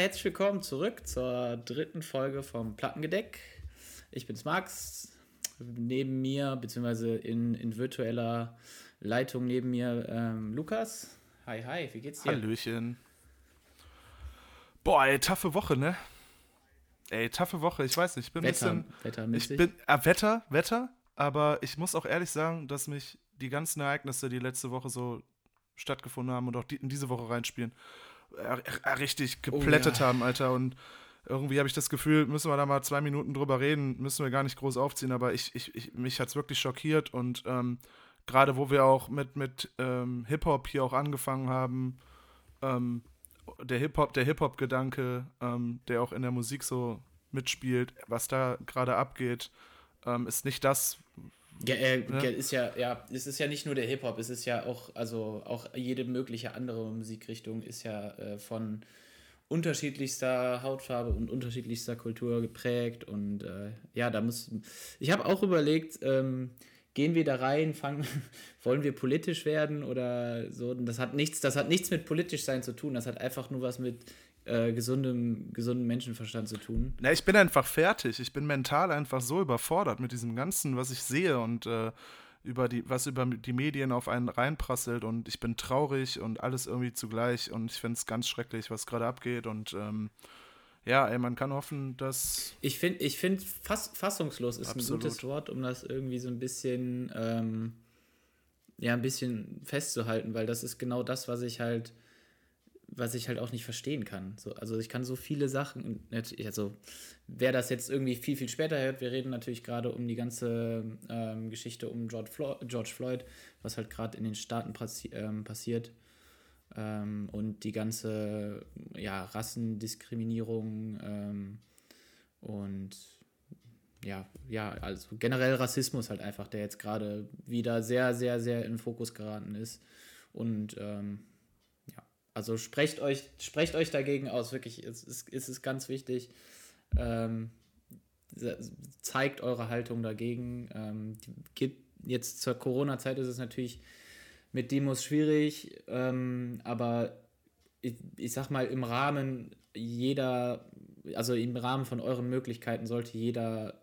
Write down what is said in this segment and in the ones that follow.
herzlich willkommen zurück zur dritten Folge vom Plattengedeck. Ich bin's Max. Neben mir, beziehungsweise in, in virtueller Leitung neben mir ähm, Lukas. Hi, hi, wie geht's dir? Hallöchen. Boah, ey, taffe Woche, ne? Ey, taffe Woche, ich weiß nicht, ich bin Wetter, ein bisschen. Wetter Ich bin, äh, Wetter, Wetter, aber ich muss auch ehrlich sagen, dass mich die ganzen Ereignisse, die letzte Woche so stattgefunden haben und auch die, in diese Woche reinspielen, richtig geplättet ja. haben, Alter. Und irgendwie habe ich das Gefühl, müssen wir da mal zwei Minuten drüber reden, müssen wir gar nicht groß aufziehen, aber ich, ich, ich mich hat es wirklich schockiert und ähm, gerade wo wir auch mit, mit ähm, Hip-Hop hier auch angefangen haben, ähm, der Hip-Hop, der Hip-Hop-Gedanke, ähm, der auch in der Musik so mitspielt, was da gerade abgeht, ähm, ist nicht das. Ja, äh, ja, ist ja, ja, es ist ja nicht nur der Hip-Hop, es ist ja auch, also auch jede mögliche andere Musikrichtung ist ja äh, von unterschiedlichster Hautfarbe und unterschiedlichster Kultur geprägt und äh, ja, da muss, ich habe auch überlegt, ähm, gehen wir da rein, fangen, wollen wir politisch werden oder so, und das hat nichts, das hat nichts mit politisch sein zu tun, das hat einfach nur was mit äh, gesundem, gesundem Menschenverstand zu tun. Na, ich bin einfach fertig. Ich bin mental einfach so überfordert mit diesem Ganzen, was ich sehe und äh, über die, was über die Medien auf einen reinprasselt und ich bin traurig und alles irgendwie zugleich und ich finde es ganz schrecklich, was gerade abgeht und ähm, ja, ey, man kann hoffen, dass Ich finde, ich find, fass, fassungslos ist Absolut. ein gutes Wort, um das irgendwie so ein bisschen, ähm, ja, ein bisschen festzuhalten, weil das ist genau das, was ich halt, was ich halt auch nicht verstehen kann. So, also ich kann so viele Sachen, also wer das jetzt irgendwie viel, viel später hört, wir reden natürlich gerade um die ganze ähm, Geschichte um George Floyd, George Floyd was halt gerade in den Staaten passi ähm, passiert. Ähm, und die ganze ja, Rassendiskriminierung ähm, und ja, ja, also generell Rassismus halt einfach, der jetzt gerade wieder sehr, sehr, sehr in den Fokus geraten ist. Und ähm, ja, also sprecht euch, sprecht euch dagegen aus, wirklich, es ist, es ist ganz wichtig. Ähm, zeigt eure Haltung dagegen. Ähm, gibt, jetzt zur Corona-Zeit ist es natürlich mit Demos schwierig, ähm, aber ich, ich sag mal, im Rahmen jeder, also im Rahmen von euren Möglichkeiten sollte jeder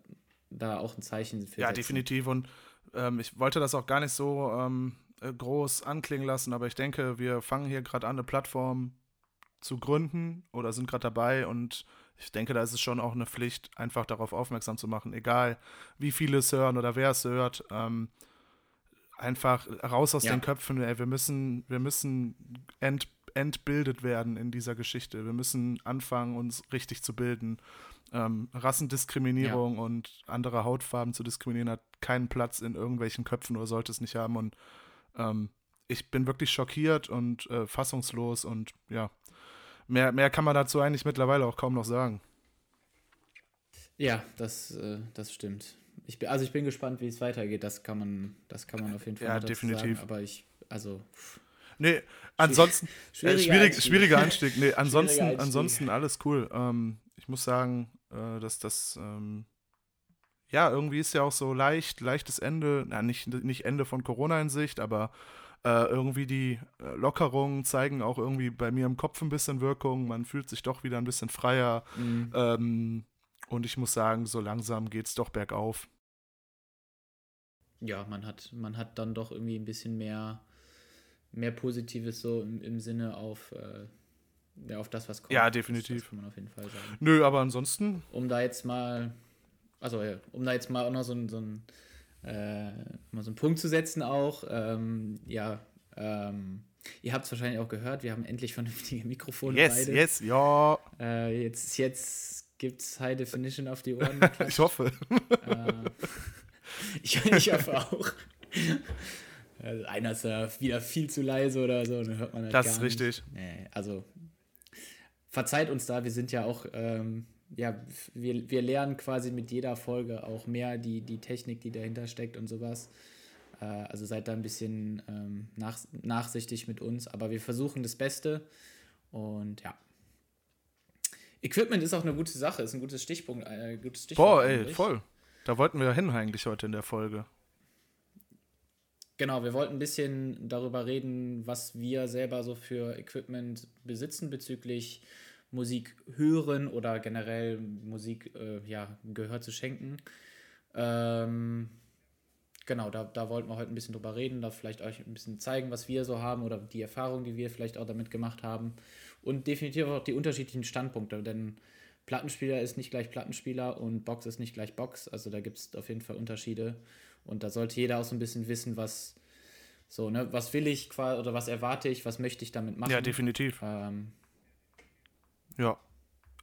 da auch ein Zeichen für Ja, setzen. definitiv. Und ähm, ich wollte das auch gar nicht so ähm, äh, groß anklingen lassen, aber ich denke, wir fangen hier gerade an, eine Plattform zu gründen oder sind gerade dabei und ich denke, da ist es schon auch eine Pflicht, einfach darauf aufmerksam zu machen, egal wie viele es hören oder wer es hört. Ähm, einfach raus aus Ja. den Köpfen, ey, wir müssen, wir müssen ent, entbildet werden in dieser Geschichte. Wir müssen anfangen, uns richtig zu bilden. Ähm, Rassendiskriminierung und andere Hautfarben zu diskriminieren hat keinen Platz in irgendwelchen Köpfen oder sollte es nicht haben. Und ähm, ich bin wirklich schockiert und äh, fassungslos und ja, mehr, mehr kann man dazu eigentlich mittlerweile auch kaum noch sagen. Ja, das, äh, das stimmt. Ich bin, also ich bin gespannt, wie es weitergeht. Das kann man, das kann man auf jeden Fall Ja, definitiv. Sagen, aber ich, also Nee, ansonsten, äh, schwieriger schwierig, Einstieg. schwieriger Einstieg. Nee, ansonsten, Einstieg. ansonsten alles cool. Ähm, ich muss sagen, äh, dass das, ähm, ja, irgendwie ist ja auch so leicht, leichtes Ende, na, nicht, nicht Ende von Corona in Sicht, aber äh, irgendwie die äh, Lockerungen zeigen auch irgendwie bei mir im Kopf ein bisschen Wirkung. Man fühlt sich doch wieder ein bisschen freier. Mhm. Ähm, und ich muss sagen, so langsam geht's doch bergauf. Ja, man hat, man hat dann doch irgendwie ein bisschen mehr, mehr Positives so im, im Sinne auf, äh, ja, auf das, was kommt. Ja, definitiv. Das kann man auf jeden Fall sagen. Nö, aber ansonsten, Um da jetzt mal, also ja, um da jetzt mal auch noch so ein, so ein, äh, mal so einen Punkt zu setzen auch, ähm, ja, ähm, ihr habt es wahrscheinlich auch gehört, wir haben endlich vernünftige Mikrofone yes, beide. yes, ja, Äh, jetzt jetzt gibt es High Definition auf die Ohren. ich hoffe. Äh, ich, ich hoffe auch. Also einer ist ja wieder viel zu leise oder so, dann hört man das Das gar ist nicht. richtig. Nee, also verzeiht uns da, wir sind ja auch, ähm, ja, wir, wir lernen quasi mit jeder Folge auch mehr die, die Technik, die dahinter steckt und sowas. Äh, also seid da ein bisschen ähm, nach, nachsichtig mit uns, aber wir versuchen das Beste und ja. Equipment ist auch eine gute Sache, ist ein gutes Stichpunkt. Äh, gutes Stichwort Boah, ey, voll. Da wollten wir hin eigentlich heute in der Folge. Genau, wir wollten ein bisschen darüber reden, was wir selber so für Equipment besitzen bezüglich Musik hören oder generell Musik äh, ja, Gehör zu schenken. Ähm, genau, da, da wollten wir heute ein bisschen drüber reden, da vielleicht euch ein bisschen zeigen, was wir so haben oder die Erfahrungen, die wir vielleicht auch damit gemacht haben. Und definitiv auch die unterschiedlichen Standpunkte, denn Plattenspieler ist nicht gleich Plattenspieler und Box ist nicht gleich Box. Also da gibt es auf jeden Fall Unterschiede. Und da sollte jeder auch so ein bisschen wissen, was so, ne, was will ich quasi oder was erwarte ich, was möchte ich damit machen. Ja, definitiv. Ähm, ja.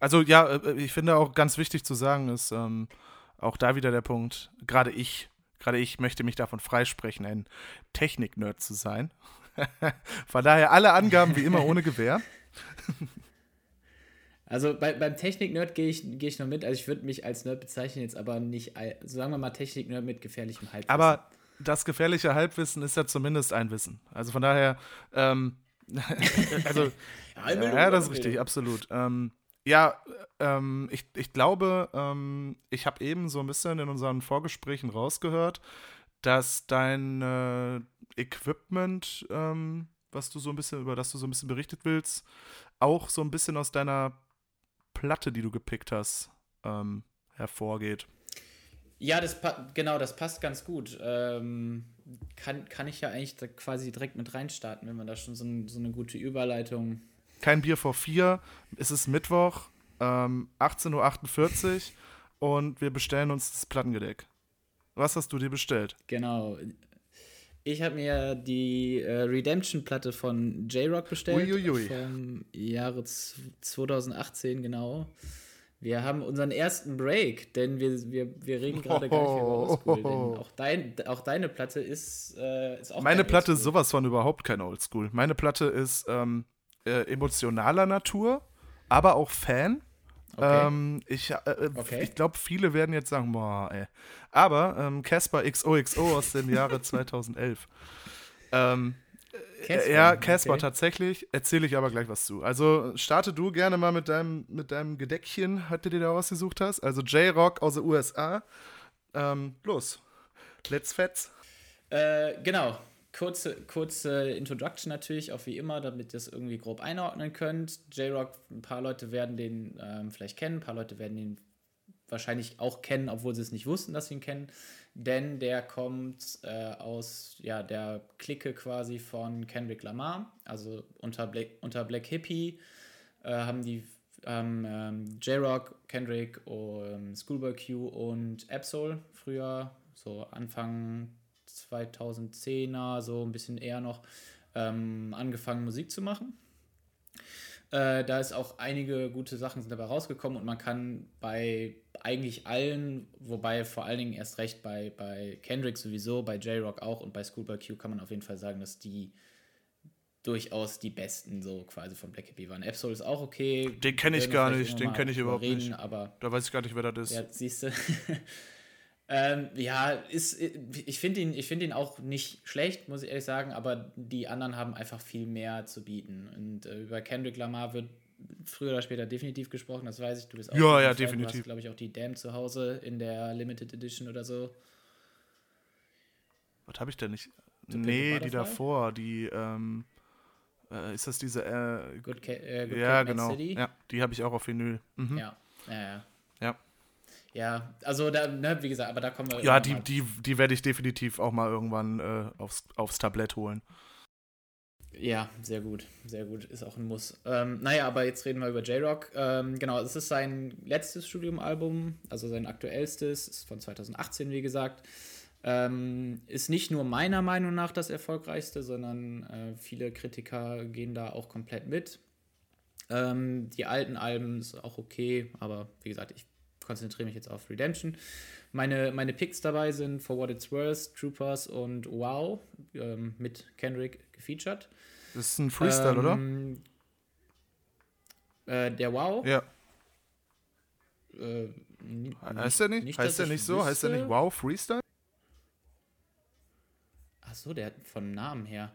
Also ja, äh, ich finde auch ganz wichtig zu sagen ist, ähm, auch da wieder der Punkt, gerade ich, gerade ich möchte mich davon freisprechen, ein Technik-Nerd zu sein. Von daher alle Angaben wie immer ohne Gewähr. Also bei, beim Technik-Nerd gehe ich, geh ich noch mit. Also ich würde mich als Nerd bezeichnen, jetzt aber nicht, sagen wir mal Technik-Nerd mit gefährlichem Halbwissen. Aber das gefährliche Halbwissen ist ja zumindest ein Wissen. Also von daher, ähm, also, ja, ja, das ist richtig, absolut. Ähm, ja, ähm, ich, ich glaube, ähm, ich habe eben so ein bisschen in unseren Vorgesprächen rausgehört, dass dein äh, Equipment, ähm, was du so ein bisschen, über das du so ein bisschen berichtet willst, auch so ein bisschen aus deiner Platte, die du gepickt hast, ähm, hervorgeht. Ja, das genau, das passt ganz gut. Ähm, kann, kann ich ja eigentlich quasi direkt mit reinstarten, wenn man da schon so, ein, so eine gute Überleitung. Kein Bier vor vier, es ist Mittwoch, ähm, 18.48 Uhr und wir bestellen uns das Plattengedeck. Was hast du dir bestellt? Genau. Ich habe mir die äh, Redemption-Platte von J-Rock bestellt. Uiuiui. Vom Jahre 2018, genau. Wir haben unseren ersten Break, denn wir, wir, wir reden gerade gar nicht über Oldschool. Denn auch, dein, auch deine Platte ist, äh, ist auch Meine Platte ist sowas von überhaupt kein Oldschool. Meine Platte ist ähm, äh, emotionaler Natur, aber auch Fan. Okay. Ähm, ich äh, äh okay. ich glaube, viele werden jetzt sagen, boah, ey. Aber ähm, Casper XOXO aus dem Jahre 2011. ähm, Casper, ja, Casper okay. tatsächlich. Erzähle ich aber gleich was zu. Also starte du gerne mal mit deinem, mit deinem Gedeckchen, hat du dir da ausgesucht hast. Also J-Rock aus den USA. Ähm, los. Let's fetz. Äh, genau kurze, kurze Introduction natürlich, auch wie immer, damit ihr es irgendwie grob einordnen könnt. J-Rock, ein paar Leute werden den ähm, vielleicht kennen, ein paar Leute werden ihn wahrscheinlich auch kennen, obwohl sie es nicht wussten, dass sie ihn kennen. Denn der kommt äh, aus ja, der Clique quasi von Kendrick Lamar. Also unter Black, unter Black Hippie äh, haben die ähm, J-Rock, Kendrick, um, Schoolboy Q und Absol früher, so Anfang 2010er, so ein bisschen eher noch, ähm, angefangen Musik zu machen. Äh, da ist auch einige gute Sachen sind dabei rausgekommen und man kann bei eigentlich allen, wobei vor allen Dingen erst recht bei, bei Kendrick sowieso, bei J-Rock auch und bei Schoolboy Q kann man auf jeden Fall sagen, dass die durchaus die besten so quasi von Black Hippie waren. Absol ist auch okay. Den kenne ich gar nicht, den kenne ich überhaupt reden, nicht. Aber da weiß ich gar nicht, wer das ist. Ja, siehst du. Ähm, ja, ist, ich finde ihn, find ihn auch nicht schlecht, muss ich ehrlich sagen, aber die anderen haben einfach viel mehr zu bieten. Und äh, über Kendrick Lamar wird früher oder später definitiv gesprochen, das weiß ich. Du bist auch ja, ja, definitiv. Du hast, glaube ich, auch die Damn zu Hause in der Limited Edition oder so. Was habe ich denn nicht? The nee, die davor, die, ähm, äh, ist das diese, äh, Good, Ca äh, Good ja, genau. City? Ja, die habe ich auch auf Vinyl. Mhm. Ja, ja, ja. Ja. Ja, also da, ne, wie gesagt, aber da kommen wir. Ja, die, die, die werde ich definitiv auch mal irgendwann äh, aufs, aufs Tablett holen. Ja, sehr gut, sehr gut, ist auch ein Muss. Ähm, naja, aber jetzt reden wir über J-Rock. Ähm, genau, es ist sein letztes Studiumalbum, also sein aktuellstes, ist von 2018, wie gesagt. Ähm, ist nicht nur meiner Meinung nach das erfolgreichste, sondern äh, viele Kritiker gehen da auch komplett mit. Ähm, die alten Alben ist auch okay, aber wie gesagt, ich konzentriere mich jetzt auf Redemption. Meine, meine Picks dabei sind For What It's Worth, Troopers und Wow ähm, mit Kendrick gefeatured. Das ist ein Freestyle, ähm, oder? Äh, der Wow? Ja. Äh, heißt der nicht? nicht heißt der nicht so? Wüsste. Heißt der nicht Wow Freestyle? Achso, der hat von Namen her.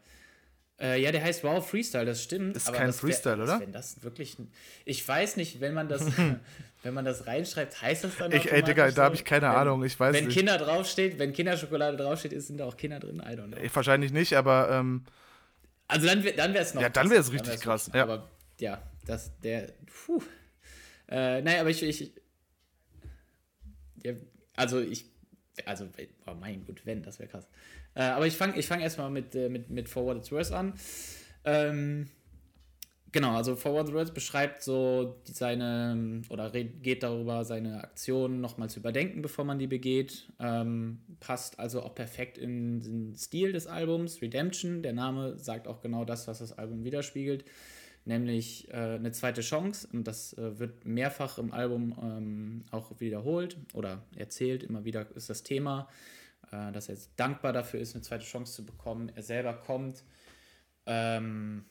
Äh, ja, der heißt Wow Freestyle, das stimmt. Das ist kein das wär, Freestyle, oder? Wenn das wirklich. Ich weiß nicht, wenn man das, wenn man das reinschreibt, heißt das dann. Ich, ey, Digga, da habe ich keine wenn, Ahnung. Ich weiß wenn nicht. Kinder draufsteht, wenn Kinderschokolade draufsteht, ist, sind da auch Kinder drin. I don't know. Ich, wahrscheinlich nicht, aber. Ähm, also dann, dann wäre es noch. Ja, dann wäre es richtig krass. Ja. Aber ja, das, der, puh. Äh, naja, aber ich, ich ja, also ich, also, oh mein Gott, wenn, das wäre krass. Äh, aber ich fange ich fang erstmal mit, äh, mit, mit Forwarded Words an. Ähm, Genau, also Forward Words beschreibt so seine oder geht darüber, seine Aktionen nochmal zu überdenken, bevor man die begeht. Ähm, passt also auch perfekt in den Stil des Albums. Redemption, der Name sagt auch genau das, was das Album widerspiegelt, nämlich äh, eine zweite Chance. Und das äh, wird mehrfach im Album ähm, auch wiederholt oder erzählt. Immer wieder ist das Thema, äh, dass er dankbar dafür ist, eine zweite Chance zu bekommen. Er selber kommt. Ähm,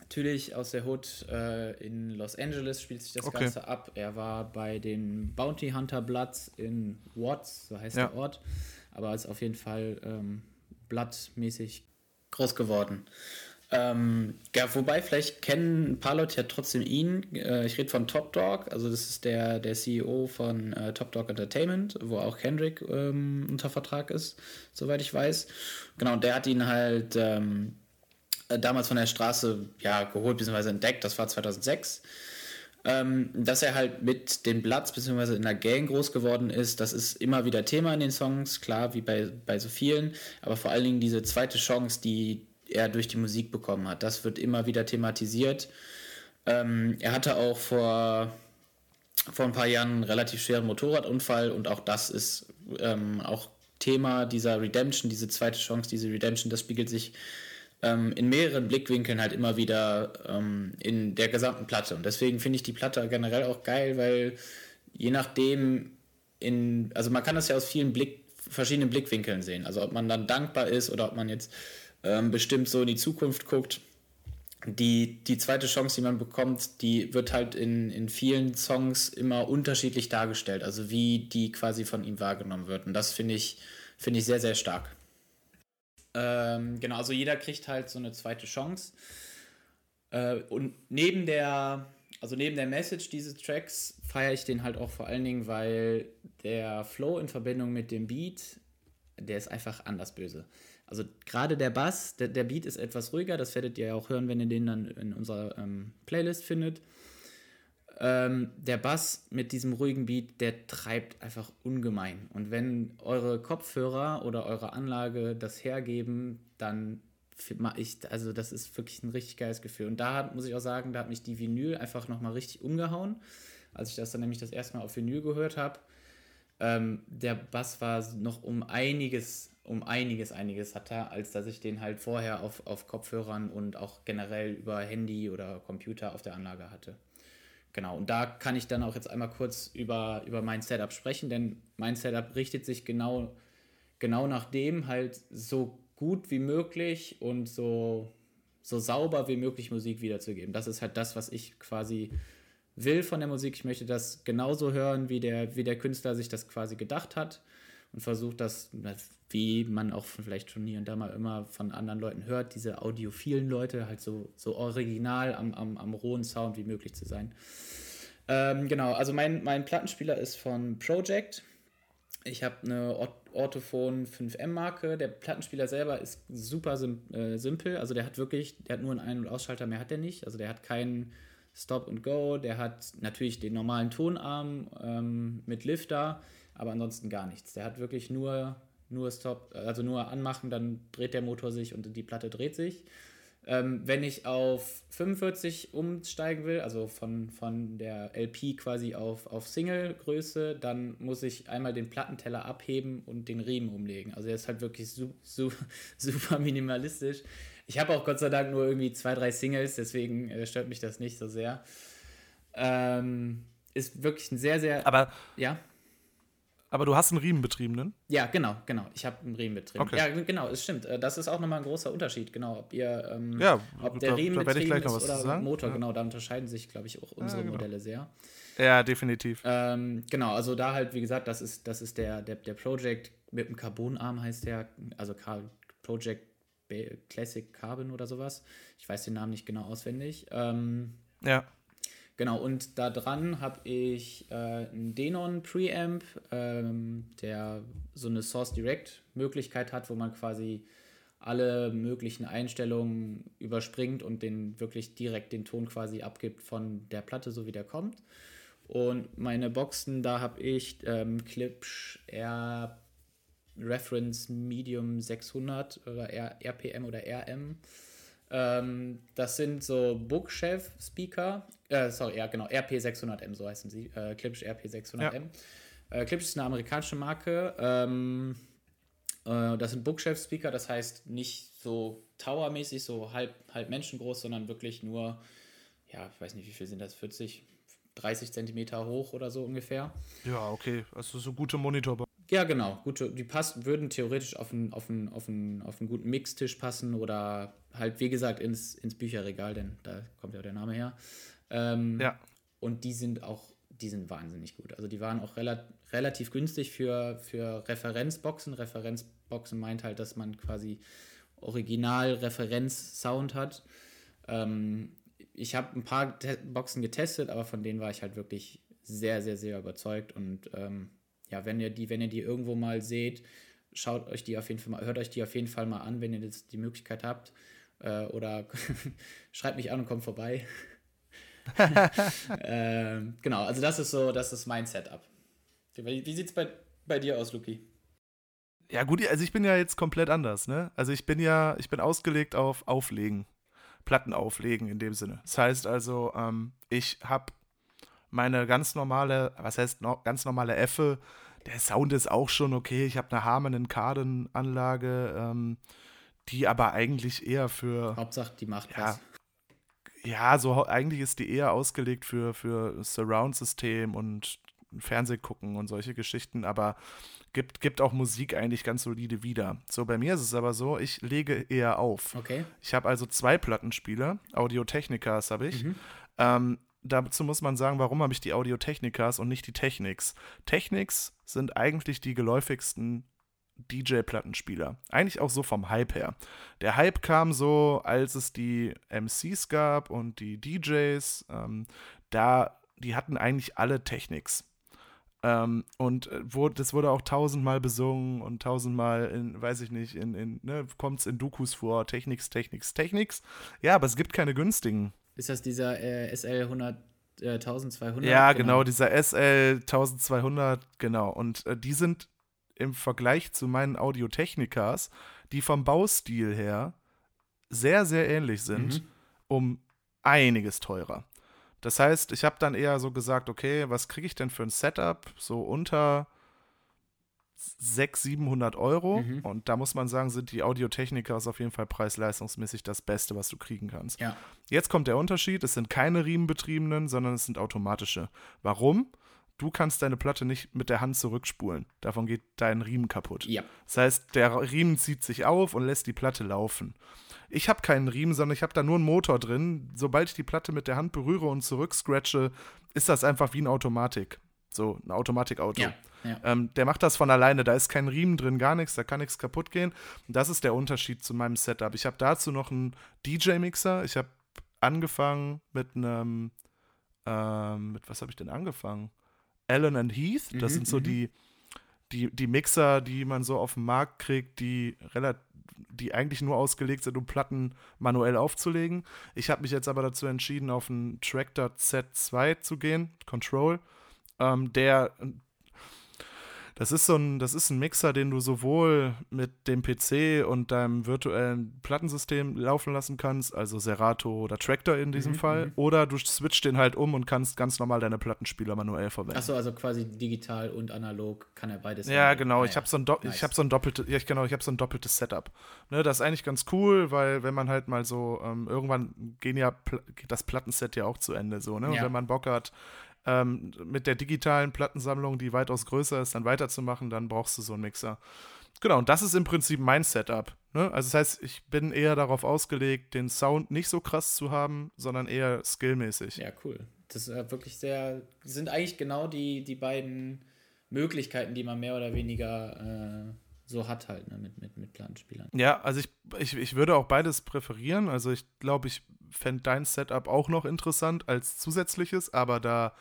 Natürlich aus der Hood äh, in Los Angeles spielt sich das okay. Ganze ab. Er war bei den Bounty Hunter Bloods in Watts, so heißt ja. der Ort, aber ist auf jeden Fall ähm, Blood-mäßig groß geworden. Ähm, ja, wobei, vielleicht kennen ein paar Leute ja trotzdem ihn. Äh, ich rede von Top Dog, also das ist der, der CEO von äh, Top Dog Entertainment, wo auch Kendrick ähm, unter Vertrag ist, soweit ich weiß. Genau, der hat ihn halt ähm, äh, damals von der Straße ja, geholt bzw. entdeckt, das war 2006. Ähm, dass er halt mit den Bloods bzw. in der Gang groß geworden ist, das ist immer wieder Thema in den Songs, klar, wie bei, bei so vielen, aber vor allen Dingen diese zweite Chance, die er durch die Musik bekommen hat, das wird immer wieder thematisiert. Ähm, er hatte auch vor, vor ein paar Jahren einen relativ schweren Motorradunfall und auch das ist ähm, auch Thema dieser Redemption, diese zweite Chance, diese Redemption, das spiegelt sich ähm, in mehreren Blickwinkeln halt immer wieder ähm, in der gesamten Platte. Und deswegen finde ich die Platte generell auch geil, weil je nachdem, in, also man kann das ja aus vielen Blick, verschiedenen Blickwinkeln sehen. Also ob man dann dankbar ist oder ob man jetzt ähm, bestimmt so in die Zukunft guckt. Die, die zweite Chance, die man bekommt, die wird halt in, in vielen Songs immer unterschiedlich dargestellt, also wie die quasi von ihm wahrgenommen wird. Und das finde ich, finde ich sehr, sehr stark. Ähm, genau, also jeder kriegt halt so eine zweite Chance. Äh, und neben der, also neben der Message dieses Tracks feiere ich den halt auch vor allen Dingen, weil der Flow in Verbindung mit dem Beat, der ist einfach anders böse. Also gerade der Bass, der, der Beat ist etwas ruhiger, das werdet ihr ja auch hören, wenn ihr den dann in unserer ähm, Playlist findet. Ähm, der Bass mit diesem ruhigen Beat, der treibt einfach ungemein. Und wenn eure Kopfhörer oder eure Anlage das hergeben, dann ich, also das ist wirklich ein richtig geiles Gefühl. Und da muss ich auch sagen, da hat mich die Vinyl einfach nochmal richtig umgehauen, als ich das dann nämlich das erste Mal auf Vinyl gehört habe. Ähm, der Bass war noch um einiges, um einiges, einiges satter, als dass ich den halt vorher auf, auf Kopfhörern und auch generell über Handy oder Computer auf der Anlage hatte. Genau, und da kann ich dann auch jetzt einmal kurz über, über mein Setup sprechen, denn mein Setup richtet sich genau, genau nach dem, halt so gut wie möglich und so, so sauber wie möglich Musik wiederzugeben. Das ist halt das, was ich quasi will von der Musik. Ich möchte das genauso hören, wie der, wie der Künstler sich das quasi gedacht hat und versucht das, wie man auch vielleicht schon hier und da mal immer von anderen Leuten hört, diese audiophilen Leute, halt so, so original am, am, am rohen Sound wie möglich zu sein. Ähm, genau, also mein, mein Plattenspieler ist von Project. Ich habe eine Orthophon 5M-Marke. Der Plattenspieler selber ist super sim äh, simpel. Also der hat wirklich, der hat nur einen Ein- und Ausschalter, mehr hat der nicht. Also der hat keinen Stop and Go. Der hat natürlich den normalen Tonarm ähm, mit Lifter aber ansonsten gar nichts. Der hat wirklich nur, nur Stop, also nur anmachen, dann dreht der Motor sich und die Platte dreht sich. Ähm, wenn ich auf 45 umsteigen will, also von, von der LP quasi auf, auf Single-Größe, dann muss ich einmal den Plattenteller abheben und den Riemen umlegen. Also er ist halt wirklich su su super minimalistisch. Ich habe auch Gott sei Dank nur irgendwie zwei, drei Singles, deswegen äh, stört mich das nicht so sehr. Ähm, ist wirklich ein sehr, sehr. Aber ja. Aber du hast einen Riemenbetriebenen? Ja, genau, genau. Ich habe einen Riemenbetriebenen. Okay. Ja, genau, es stimmt. Äh, das ist auch nochmal ein großer Unterschied, genau. Ob ihr, ähm, ja, ob der Riemenbetrieben ist oder Motor, ja. genau, da unterscheiden sich, glaube ich, auch unsere ja, genau. Modelle sehr. Ja, definitiv. Ähm, genau, also da halt, wie gesagt, das ist, das ist der, der, der Project mit dem Carbonarm heißt der, also Project Classic Carbon oder sowas. Ich weiß den Namen nicht genau auswendig. Ähm, ja. Genau, und da dran habe ich äh, einen Denon Preamp, ähm, der so eine Source Direct Möglichkeit hat, wo man quasi alle möglichen Einstellungen überspringt und den wirklich direkt den Ton quasi abgibt von der Platte, so wie der kommt. Und meine Boxen, da habe ich ähm, Klipsch R Reference Medium 600 oder R, RPM oder RM. Ähm, das sind so Bookshelf-Speaker, äh, sorry, ja genau, RP600M, so heißen sie, äh, Klipsch RP600M. Ja. Äh, Klipsch ist eine amerikanische Marke. Ähm, äh, das sind Bookshelf-Speaker, das heißt nicht so Tower-mäßig, so halb, halb menschengroß, sondern wirklich nur, ja, ich weiß nicht, wie viel sind das, 40, 30 Zentimeter hoch oder so ungefähr. Ja, okay, also so gute Monitor. Ja, genau. Gute, die passen, würden theoretisch auf einen, auf, einen, auf, einen, auf einen guten Mixtisch passen oder halt, wie gesagt, ins, ins Bücherregal, denn da kommt ja der Name her. Ähm, ja. Und die sind auch, die sind wahnsinnig gut. Also die waren auch rela relativ günstig für, für Referenzboxen. Referenzboxen meint halt, dass man quasi Original-Referenz-Sound hat. Ähm, ich habe ein paar Te Boxen getestet, aber von denen war ich halt wirklich sehr, sehr, sehr überzeugt. Und ähm, ja, wenn ihr die, wenn ihr die irgendwo mal seht, schaut euch die auf jeden Fall mal, hört euch die auf jeden Fall mal an, wenn ihr das, die Möglichkeit habt. Äh, oder schreibt mich an und kommt vorbei. ähm, genau, also das ist so, das ist mein Setup. Wie, wie sieht es bei, bei dir aus, Luki? Ja, gut, also ich bin ja jetzt komplett anders, ne? Also ich bin ja, ich bin ausgelegt auf Auflegen. Platten auflegen in dem Sinne. Das heißt also, ähm, ich habe meine ganz normale, was heißt no, ganz normale Effe, der Sound ist auch schon okay. Ich habe eine Harman Karden Anlage, ähm, die aber eigentlich eher für. Hauptsache, die macht ja, was. Ja, so eigentlich ist die eher ausgelegt für, für Surround-System und Fernsehgucken und solche Geschichten, aber gibt, gibt auch Musik eigentlich ganz solide wieder. So, bei mir ist es aber so, ich lege eher auf. Okay. Ich habe also zwei Plattenspieler, Audio-Technikas habe ich. Mhm. Ähm, dazu muss man sagen, warum habe ich die Audio-Technikas und nicht die Technics? Technics sind eigentlich die geläufigsten DJ-Plattenspieler. Eigentlich auch so vom Hype her. Der Hype kam so, als es die MCs gab und die DJs. Ähm, da, die hatten eigentlich alle Technics. Ähm, und äh, wurde, das wurde auch tausendmal besungen und tausendmal in, weiß ich nicht, in, in ne, kommt es in Dokus vor, Technics, Technics, Technics. Ja, aber es gibt keine günstigen. Ist das dieser äh, SL 100, äh, 1200? Ja, genau, genau dieser SL 1200, genau. Und äh, die sind im Vergleich zu meinen Audio-Technikas, die vom Baustil her sehr, sehr ähnlich sind, mhm. um einiges teurer. Das heißt, ich habe dann eher so gesagt, okay, was kriege ich denn für ein Setup? So unter 600, 700 Euro. Mhm. Und da muss man sagen, sind die Audiotechniker auf jeden Fall preis-leistungsmäßig das Beste, was du kriegen kannst. Ja. Jetzt kommt der Unterschied: Es sind keine riemenbetriebenen, sondern es sind automatische. Warum? Du kannst deine Platte nicht mit der Hand zurückspulen. Davon geht dein Riemen kaputt. Ja. Das heißt, der Riemen zieht sich auf und lässt die Platte laufen. Ich habe keinen Riemen, sondern ich habe da nur einen Motor drin. Sobald ich die Platte mit der Hand berühre und zurückscratche, ist das einfach wie ein Automatik. So, ein Automatikauto. Ja, ja. Ähm, der macht das von alleine. Da ist kein Riemen drin, gar nichts, da kann nichts kaputt gehen. Und das ist der Unterschied zu meinem Setup. Ich habe dazu noch einen DJ-Mixer. Ich habe angefangen mit einem, ähm, mit was habe ich denn angefangen? Allen and Heath. Das mhm, sind so mhm. die, die, die Mixer, die man so auf den Markt kriegt, die relativ die eigentlich nur ausgelegt sind, um Platten manuell aufzulegen. Ich habe mich jetzt aber dazu entschieden, auf einen Tractor Z2 zu gehen, Control, ähm, der das ist so ein, das ist ein Mixer, den du sowohl mit dem PC und deinem virtuellen Plattensystem laufen lassen kannst, also Serato oder Tractor in diesem mhm, Fall, mhm. oder du switcht den halt um und kannst ganz normal deine Plattenspieler manuell verwenden. Achso, also quasi digital und analog kann er beides. Ja, haben. genau. Ah, ich habe so ein, nice. hab so ein doppeltes, ja, genau, ich habe so ein doppeltes Setup. Ne, das ist eigentlich ganz cool, weil wenn man halt mal so ähm, irgendwann gehen ja geht das Plattenset ja auch zu Ende so, ne? Und wenn man Bock hat, ähm, mit der digitalen Plattensammlung, die weitaus größer ist, dann weiterzumachen, dann brauchst du so einen Mixer. Genau, und das ist im Prinzip mein Setup. Ne? Also das heißt, ich bin eher darauf ausgelegt, den Sound nicht so krass zu haben, sondern eher skillmäßig. Ja, cool. Das ist wirklich sehr, sind eigentlich genau die, die beiden Möglichkeiten, die man mehr oder weniger äh, so hat halt ne, mit, mit, mit Plattenspielern. Ja, also ich, ich, ich würde auch beides präferieren. Also ich glaube, ich fände dein Setup auch noch interessant als zusätzliches, aber da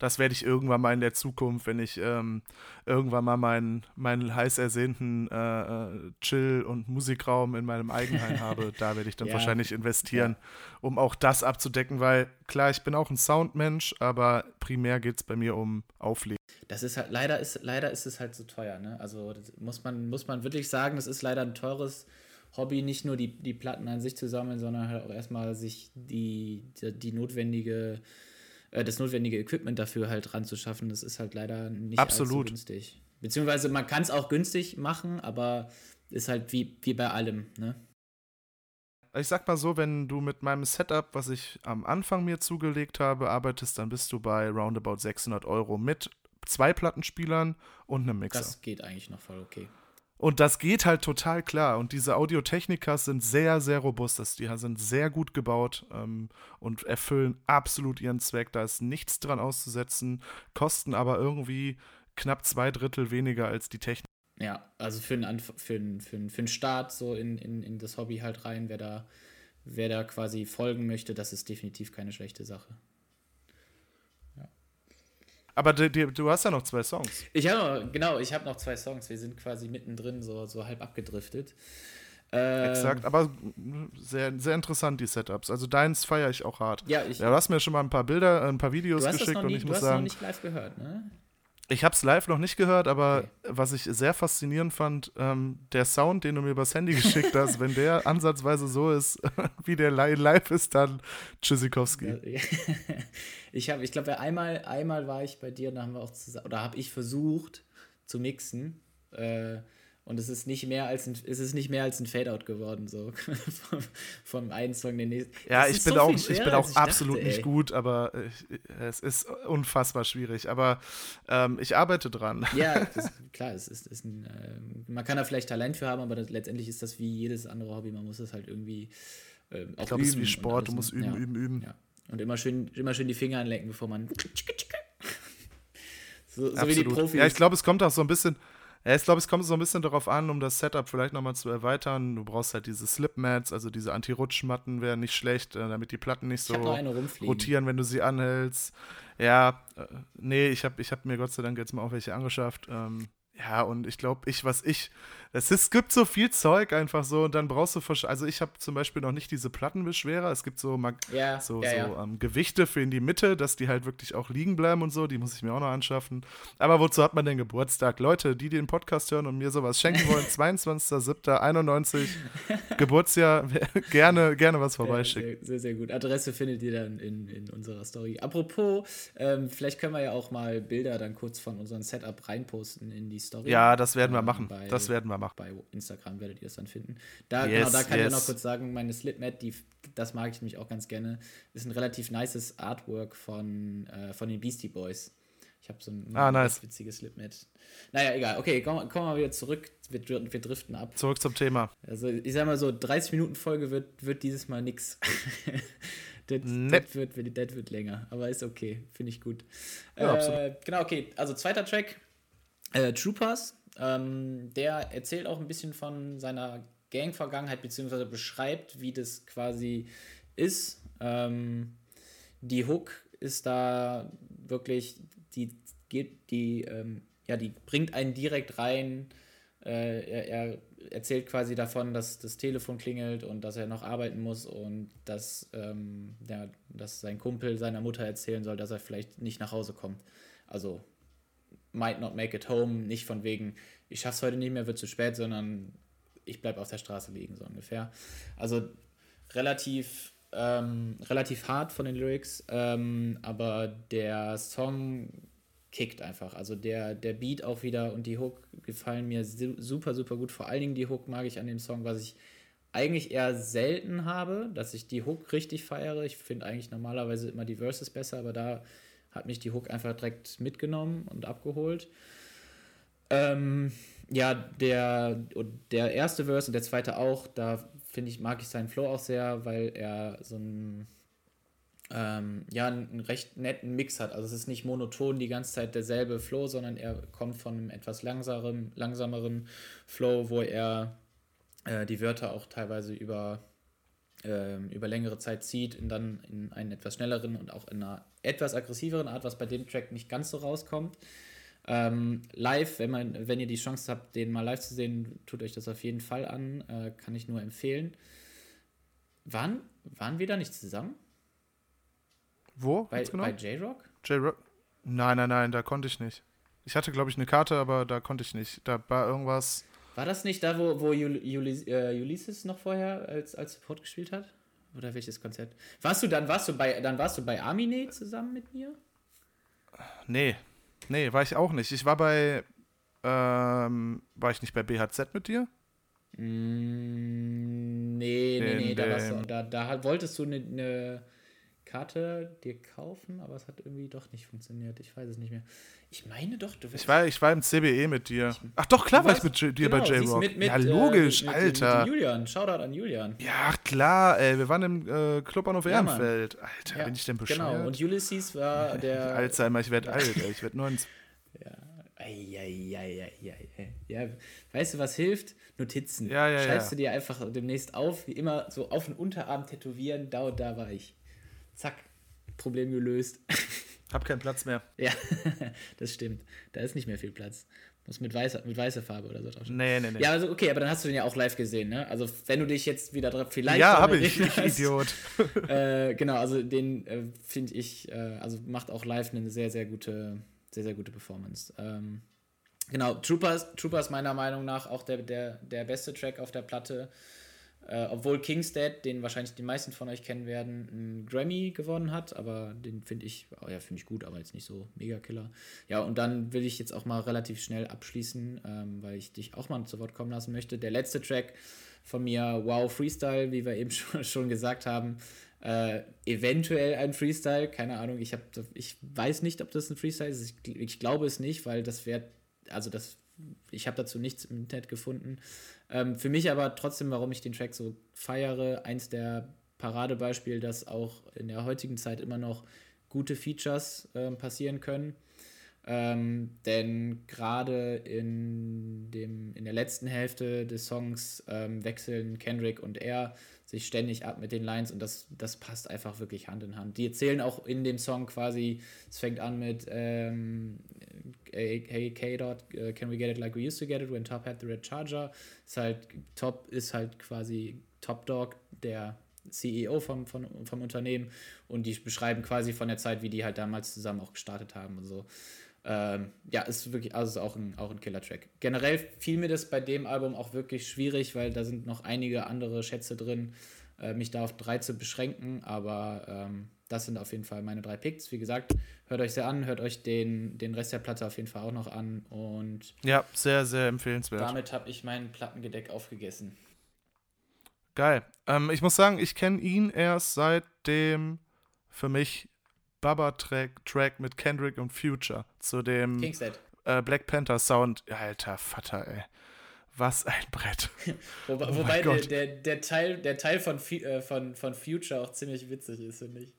das werde ich irgendwann mal in der Zukunft, wenn ich ähm, irgendwann mal meinen, meinen heiß ersehnten äh, äh Chill- und Musikraum in meinem Eigenheim habe, da werde ich dann ja. wahrscheinlich investieren, ja. um auch das abzudecken, weil klar, ich bin auch ein Soundmensch, aber primär geht es bei mir um Auflegen. Das ist halt, leider ist, leider ist es halt so teuer, ne? Also muss man, muss man wirklich sagen, das ist leider ein teures Hobby, nicht nur die, die Platten an sich zu sammeln, sondern halt auch erstmal sich die, die, die notwendige äh, das notwendige Equipment dafür halt ranzuschaffen, das ist halt leider nicht Absolut. günstig. Beziehungsweise man kann es auch günstig machen, aber ist halt wie, wie bei allem, ne? Ich sag mal so, wenn du mit meinem Setup, was ich am Anfang mir zugelegt habe, arbeitest, dann bist du bei roundabout 600 Euro mit zwei Plattenspielern und einem Mixer. Das geht eigentlich noch voll okay. Und das geht halt total klar. Und diese Audiotechnikas sind sehr, sehr robust. Die sind sehr gut gebaut ähm, und erfüllen absolut ihren Zweck. Da ist nichts dran auszusetzen, kosten aber irgendwie knapp zwei Drittel weniger als die Technik. Ja, also für einen, für für einen, für einen Start so in, in, in das Hobby halt rein, wer da, wer da quasi folgen möchte, das ist definitiv keine schlechte Sache. Aber du, du, hast ja noch zwei Songs. Ich habe genau, ich habe noch zwei Songs. Wir sind quasi mittendrin, so, so halb abgedriftet. Ähm, Exakt, aber sehr, sehr interessant, die Setups. Also deins feiere ich auch hart. Ja, ich, ja, du hast mir schon mal ein paar Bilder, ein paar Videos geschickt nie, und ich muss sagen. Du hast noch nicht live gehört, ne? Ich habe es live noch nicht gehört, aber okay. was ich sehr faszinierend fand, ähm, der Sound, den du mir übers Handy geschickt hast, wenn der ansatzweise so ist, wie der live ist, dann Tschüssikowski. ich habe, ich glaube, einmal, einmal war ich bei dir und da haben wir auch zusammen, oder habe ich versucht zu mixen. Äh, und es ist nicht mehr als ein, es ist nicht mehr als ein Fadeout geworden, so vom, vom einen Song den nächsten. Ja, ich bin, so auch, ich bin auch absolut dachte, nicht gut, aber ich, es ist unfassbar schwierig. Aber ähm, ich arbeite dran. Ja, das, klar, es ist, ist ein, äh, man kann da vielleicht Talent für haben, aber das, letztendlich ist das wie jedes andere Hobby. Man muss es halt irgendwie äh, auch Ich glaube, es ist wie Sport, du musst üben, ja, üben, üben. Ja. Und immer schön, immer schön die Finger anlecken, bevor man. so, so wie die Profis. Ja, ich glaube, es kommt auch so ein bisschen ich glaube, es kommt so ein bisschen darauf an, um das Setup vielleicht nochmal zu erweitern. Du brauchst halt diese Slipmats, also diese Anti-Rutschmatten wären nicht schlecht, äh, damit die Platten nicht so rotieren, wenn du sie anhältst. Ja, äh, nee, ich habe ich hab mir Gott sei Dank jetzt mal auch welche angeschafft. Ähm, ja, und ich glaube, ich, was ich, es, ist, es gibt so viel Zeug einfach so und dann brauchst du, also ich habe zum Beispiel noch nicht diese Plattenbeschwerer, es gibt so, ja, so, ja, so ähm, Gewichte für in die Mitte, dass die halt wirklich auch liegen bleiben und so, die muss ich mir auch noch anschaffen. Aber wozu hat man denn Geburtstag? Leute, die den Podcast hören und mir sowas schenken wollen, 22.07.91, Geburtsjahr, gerne, gerne was vorbeischicken. Sehr, sehr, sehr, gut. Adresse findet ihr dann in, in unserer Story. Apropos, ähm, vielleicht können wir ja auch mal Bilder dann kurz von unserem Setup reinposten in die Story. Ja, das werden wir ähm, machen. Das werden wir machen. Bei Instagram werdet ihr es dann finden. Da, yes, genau, da kann yes. ich noch kurz sagen, meine Slipmat, die, das mag ich nämlich auch ganz gerne, ist ein relativ nices Artwork von, äh, von den Beastie Boys. Ich habe so ein ah, nice. witziges Slipmat. Naja, egal. Okay, kommen komm wir wieder zurück. Wir, wir driften ab. Zurück zum Thema. Also, ich sag mal so, 30 Minuten Folge wird, wird dieses Mal nix. das, nee. das, wird, das wird länger, aber ist okay. Finde ich gut. Ja, äh, genau, okay. Also, zweiter Track äh, Troopers, ähm, der erzählt auch ein bisschen von seiner Gang-Vergangenheit, beziehungsweise beschreibt, wie das quasi ist. Ähm, die Hook ist da wirklich, die geht, die, ähm, ja, die bringt einen direkt rein. Äh, er, er, erzählt quasi davon, dass das Telefon klingelt und dass er noch arbeiten muss und dass, ähm, ja, dass sein Kumpel seiner Mutter erzählen soll, dass er vielleicht nicht nach Hause kommt. Also might not make it home, nicht von wegen, ich schaff's heute nicht mehr, wird zu spät, sondern ich bleib auf der Straße liegen, so ungefähr. Also relativ, ähm, relativ hart von den Lyrics, ähm, aber der Song kickt einfach. Also der, der Beat auch wieder und die Hook gefallen mir super, super gut. Vor allen Dingen die Hook mag ich an dem Song, was ich eigentlich eher selten habe, dass ich die Hook richtig feiere. Ich finde eigentlich normalerweise immer die Verses besser, aber da hat mich die Hook einfach direkt mitgenommen und abgeholt. Ähm, ja, der, der erste Verse und der zweite auch, da finde ich, mag ich seinen Flow auch sehr, weil er so ähm, ja, einen recht netten Mix hat. Also es ist nicht monoton die ganze Zeit derselbe Flow, sondern er kommt von einem etwas langsameren, langsameren Flow, wo er äh, die Wörter auch teilweise über über längere Zeit zieht, und dann in einen etwas schnelleren und auch in einer etwas aggressiveren Art, was bei dem Track nicht ganz so rauskommt. Ähm, live, wenn, man, wenn ihr die Chance habt, den mal live zu sehen, tut euch das auf jeden Fall an. Äh, kann ich nur empfehlen. Waren, waren wir da nicht zusammen? Wo? Bei, genau? bei J-Rock? J-Rock? Nein, nein, nein, da konnte ich nicht. Ich hatte, glaube ich, eine Karte, aber da konnte ich nicht. Da war irgendwas. War das nicht da, wo, wo Ulyss, äh, Ulysses noch vorher als, als Support gespielt hat? Oder welches Konzert? Warst du dann warst du bei dann warst du bei Amine zusammen mit mir? Nee. Nee, war ich auch nicht. Ich war bei ähm, war ich nicht bei BHZ mit dir? Mm, nee, nee, nee, da, du, da, da, wolltest du eine ne Karte dir kaufen, aber es hat irgendwie doch nicht funktioniert. Ich weiß es nicht mehr. Ich meine doch, du Ich war, ich war im CBE mit dir. Ach doch, klar war ich mit dir genau, bei J-Rock. Ja, logisch, äh, mit, Alter. Mit, Julian, Shoutout an Julian. Ja, klar, ey. Wir waren im äh, Club an ja, Ehrenfeld. Alter, ja, bin ich denn genau, bescheuert? Genau, und Ulysses war der. Alzheimer, ich werde alt, ey. Ich werde 90. ja. Eieieiei. Ja, weißt du, was hilft? Notizen. Ja, ja, Schreibst du dir einfach demnächst auf, wie immer, so auf den Unterarm tätowieren, da und da war ich. Zack, Problem gelöst. Hab keinen Platz mehr. Ja, das stimmt. Da ist nicht mehr viel Platz. Muss mit weißer, mit weißer Farbe oder so drauf. Nee, nee, nee. Ja, also okay, aber dann hast du den ja auch live gesehen, ne? Also wenn du dich jetzt wieder drauf vielleicht. Ja, habe ich, hast, Idiot. äh, genau, also den äh, finde ich, äh, also macht auch live eine sehr, sehr gute, sehr, sehr gute Performance. Ähm, genau, Troopers, Troopers meiner Meinung nach auch der, der, der beste Track auf der Platte. Äh, obwohl King's Dead, den wahrscheinlich die meisten von euch kennen werden, einen Grammy gewonnen hat, aber den finde ich, oh ja, finde ich gut, aber jetzt nicht so mega Killer. Ja, und dann will ich jetzt auch mal relativ schnell abschließen, ähm, weil ich dich auch mal zu Wort kommen lassen möchte. Der letzte Track von mir, Wow Freestyle, wie wir eben schon, schon gesagt haben, äh, eventuell ein Freestyle, keine Ahnung, ich, hab, ich weiß nicht, ob das ein Freestyle ist, ich, ich glaube es nicht, weil das wäre, also das, ich habe dazu nichts im Internet gefunden. Ähm, für mich aber trotzdem, warum ich den Track so feiere, eins der Paradebeispiele, dass auch in der heutigen Zeit immer noch gute Features äh, passieren können. Ähm, denn gerade in, in der letzten Hälfte des Songs ähm, wechseln Kendrick und er sich ständig ab mit den Lines und das, das passt einfach wirklich Hand in Hand. Die erzählen auch in dem Song quasi, es fängt an mit ähm, Hey K. Dot, uh, can we get it like we used to get it when Top had the red charger? Ist halt, Top ist halt quasi Top Dog, der CEO vom, vom, vom Unternehmen und die beschreiben quasi von der Zeit, wie die halt damals zusammen auch gestartet haben und so. Ähm, ja, ist wirklich, also auch ein, auch ein Killer-Track. Generell fiel mir das bei dem Album auch wirklich schwierig, weil da sind noch einige andere Schätze drin, äh, mich da auf drei zu beschränken, aber ähm, das sind auf jeden Fall meine drei Picks. Wie gesagt, hört euch sehr an, hört euch den, den Rest der Platte auf jeden Fall auch noch an und ja, sehr, sehr empfehlenswert. Damit habe ich mein Plattengedeck aufgegessen. Geil. Ähm, ich muss sagen, ich kenne ihn erst seit dem für mich Baba-Track Track mit Kendrick und Future zu dem äh, Black Panther Sound. Alter Vater, ey. Was ein Brett. Wo, oh wobei der, der, der, Teil, der Teil von, äh, von, von Future auch ziemlich witzig ist, finde ich.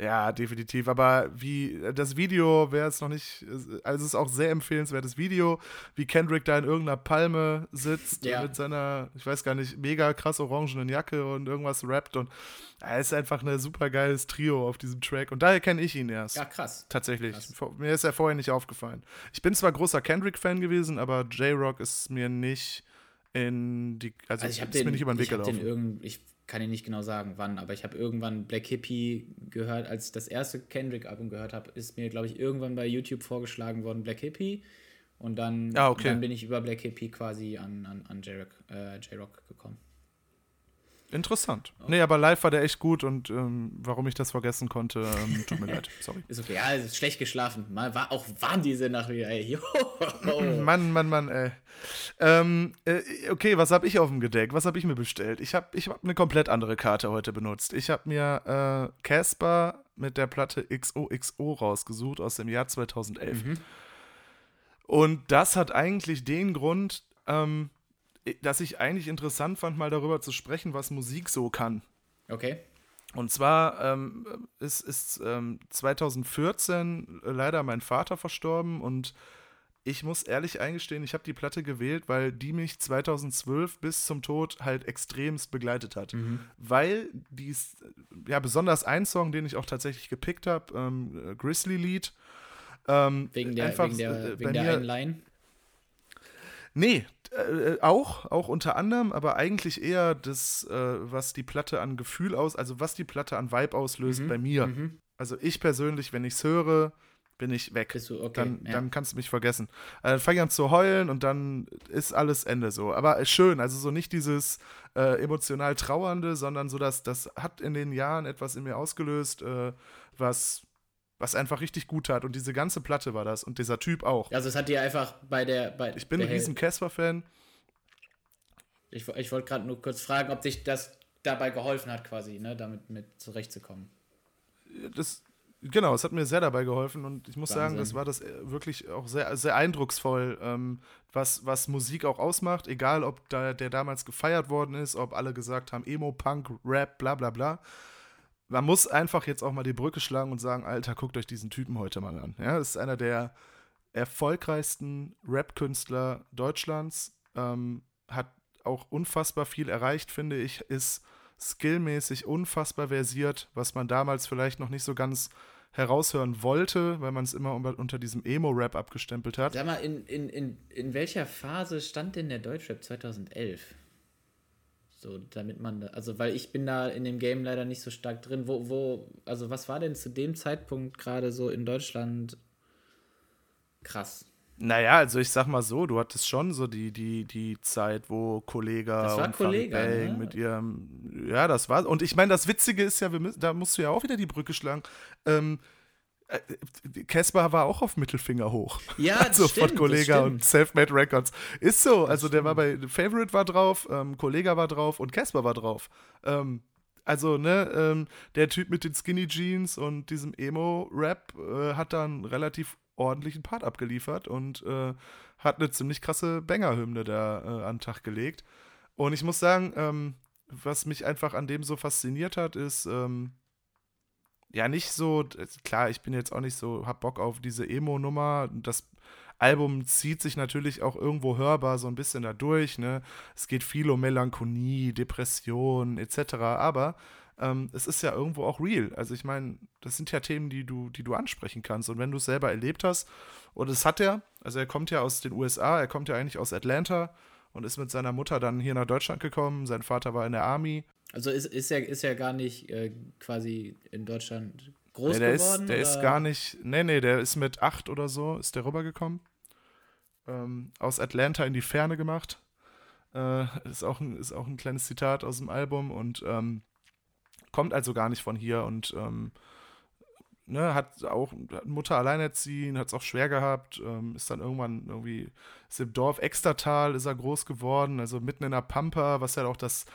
Ja, definitiv. Aber wie das Video, wer es noch nicht, also es ist auch sehr empfehlenswertes Video, wie Kendrick da in irgendeiner Palme sitzt ja. mit seiner, ich weiß gar nicht, mega krass orangenen Jacke und irgendwas rappt und er ist einfach ein super geiles Trio auf diesem Track und daher kenne ich ihn erst. Ja, krass. Tatsächlich. Krass. Mir ist er vorher nicht aufgefallen. Ich bin zwar großer Kendrick-Fan gewesen, aber J-Rock ist mir nicht in die, also, also ich ist den, mir nicht über den Weg gelaufen. Den irgend, ich kann ich nicht genau sagen, wann, aber ich habe irgendwann Black Hippie gehört, als ich das erste Kendrick-Album gehört habe, ist mir, glaube ich, irgendwann bei YouTube vorgeschlagen worden, Black Hippie. Und dann, ah, okay. dann bin ich über Black Hippie quasi an, an, an J-Rock äh, gekommen. Interessant. Okay. Nee, aber live war der echt gut und ähm, warum ich das vergessen konnte, ähm, tut mir leid. Sorry. Ist okay. Ja, ist schlecht geschlafen. Mal war auch warm diese Nacht wieder, ey. Mann, Mann, Mann, ey. Ähm, äh, okay, was habe ich auf dem Gedeck? Was habe ich mir bestellt? Ich habe ich hab eine komplett andere Karte heute benutzt. Ich habe mir äh, Casper äh, mit der Platte XOXO rausgesucht aus dem Jahr 2011. Mhm. Und das hat eigentlich den Grund, ähm, dass ich eigentlich interessant fand, mal darüber zu sprechen, was Musik so kann. Okay. Und zwar ähm, ist, ist ähm, 2014 leider mein Vater verstorben und ich muss ehrlich eingestehen, ich habe die Platte gewählt, weil die mich 2012 bis zum Tod halt extremst begleitet hat. Mhm. Weil die ist, ja, besonders ein Song, den ich auch tatsächlich gepickt habe, ähm, Grizzly Lied. Ähm, wegen der, einfach, wegen der, äh, wegen der einen Line? Nee, äh, auch, auch unter anderem, aber eigentlich eher das, äh, was die Platte an Gefühl aus, also was die Platte an Vibe auslöst mhm. bei mir. Mhm. Also ich persönlich, wenn ich es höre, bin ich weg. Du, okay, dann, ja. dann kannst du mich vergessen. Äh, dann fange ich an zu heulen und dann ist alles Ende so. Aber schön, also so nicht dieses äh, emotional Trauernde, sondern so, dass das hat in den Jahren etwas in mir ausgelöst, äh, was was einfach richtig gut hat. Und diese ganze Platte war das und dieser Typ auch. Also es hat dir einfach bei der. Bei ich bin ein riesen Casper-Fan. Ich, ich wollte gerade nur kurz fragen, ob dich das dabei geholfen hat, quasi, ne, damit mit zurechtzukommen. Das, Genau, es hat mir sehr dabei geholfen und ich muss Wahnsinn. sagen, das war das äh, wirklich auch sehr, sehr eindrucksvoll, ähm, was, was Musik auch ausmacht, egal ob da, der damals gefeiert worden ist, ob alle gesagt haben, Emo, Punk, Rap, bla bla bla. Man muss einfach jetzt auch mal die Brücke schlagen und sagen, Alter, guckt euch diesen Typen heute mal an. Ja, das ist einer der erfolgreichsten Rap-Künstler Deutschlands, ähm, hat auch unfassbar viel erreicht, finde ich, ist skillmäßig unfassbar versiert, was man damals vielleicht noch nicht so ganz heraushören wollte, weil man es immer unter diesem Emo-Rap abgestempelt hat. Sag mal, in, in, in, in welcher Phase stand denn der Deutschrap 2011? So, damit man, da, also weil ich bin da in dem Game leider nicht so stark drin. Wo, wo, also was war denn zu dem Zeitpunkt gerade so in Deutschland krass? Naja, also ich sag mal so, du hattest schon so die, die, die Zeit, wo Kollega und Kollega, ne? mit ihrem, ja, das war, und ich meine, das Witzige ist ja, wir müssen, da musst du ja auch wieder die Brücke schlagen, ähm, Casper äh, war auch auf Mittelfinger hoch. Ja, also stimmt, von Kollega und Selfmade Records. Ist so. Also der war bei Favorite war drauf, ähm, Kollega war drauf und Casper war drauf. Ähm, also, ne, ähm, der Typ mit den Skinny Jeans und diesem Emo-Rap äh, hat dann relativ ordentlichen Part abgeliefert und äh, hat eine ziemlich krasse Banger-Hymne da äh, an den Tag gelegt. Und ich muss sagen, ähm, was mich einfach an dem so fasziniert hat, ist, ähm, ja, nicht so, klar, ich bin jetzt auch nicht so, hab Bock auf diese Emo-Nummer. Das Album zieht sich natürlich auch irgendwo hörbar so ein bisschen dadurch, ne? Es geht viel um Melancholie, Depression, etc. Aber ähm, es ist ja irgendwo auch real. Also ich meine, das sind ja Themen, die du, die du ansprechen kannst. Und wenn du es selber erlebt hast, und es hat er, also er kommt ja aus den USA, er kommt ja eigentlich aus Atlanta und ist mit seiner Mutter dann hier nach Deutschland gekommen. Sein Vater war in der Army. Also ist, ist, er, ist er gar nicht äh, quasi in Deutschland groß nee, der geworden? Ist, der ist gar nicht, nee, nee, der ist mit acht oder so, ist der rübergekommen. Ähm, aus Atlanta in die Ferne gemacht. Äh, ist, auch ein, ist auch ein kleines Zitat aus dem Album und ähm, kommt also gar nicht von hier und ähm, ne, hat auch hat Mutter alleinerziehend, hat es auch schwer gehabt, ähm, ist dann irgendwann irgendwie, ist im Dorf Extertal, ist er groß geworden, also mitten in der Pampa, was ja auch das,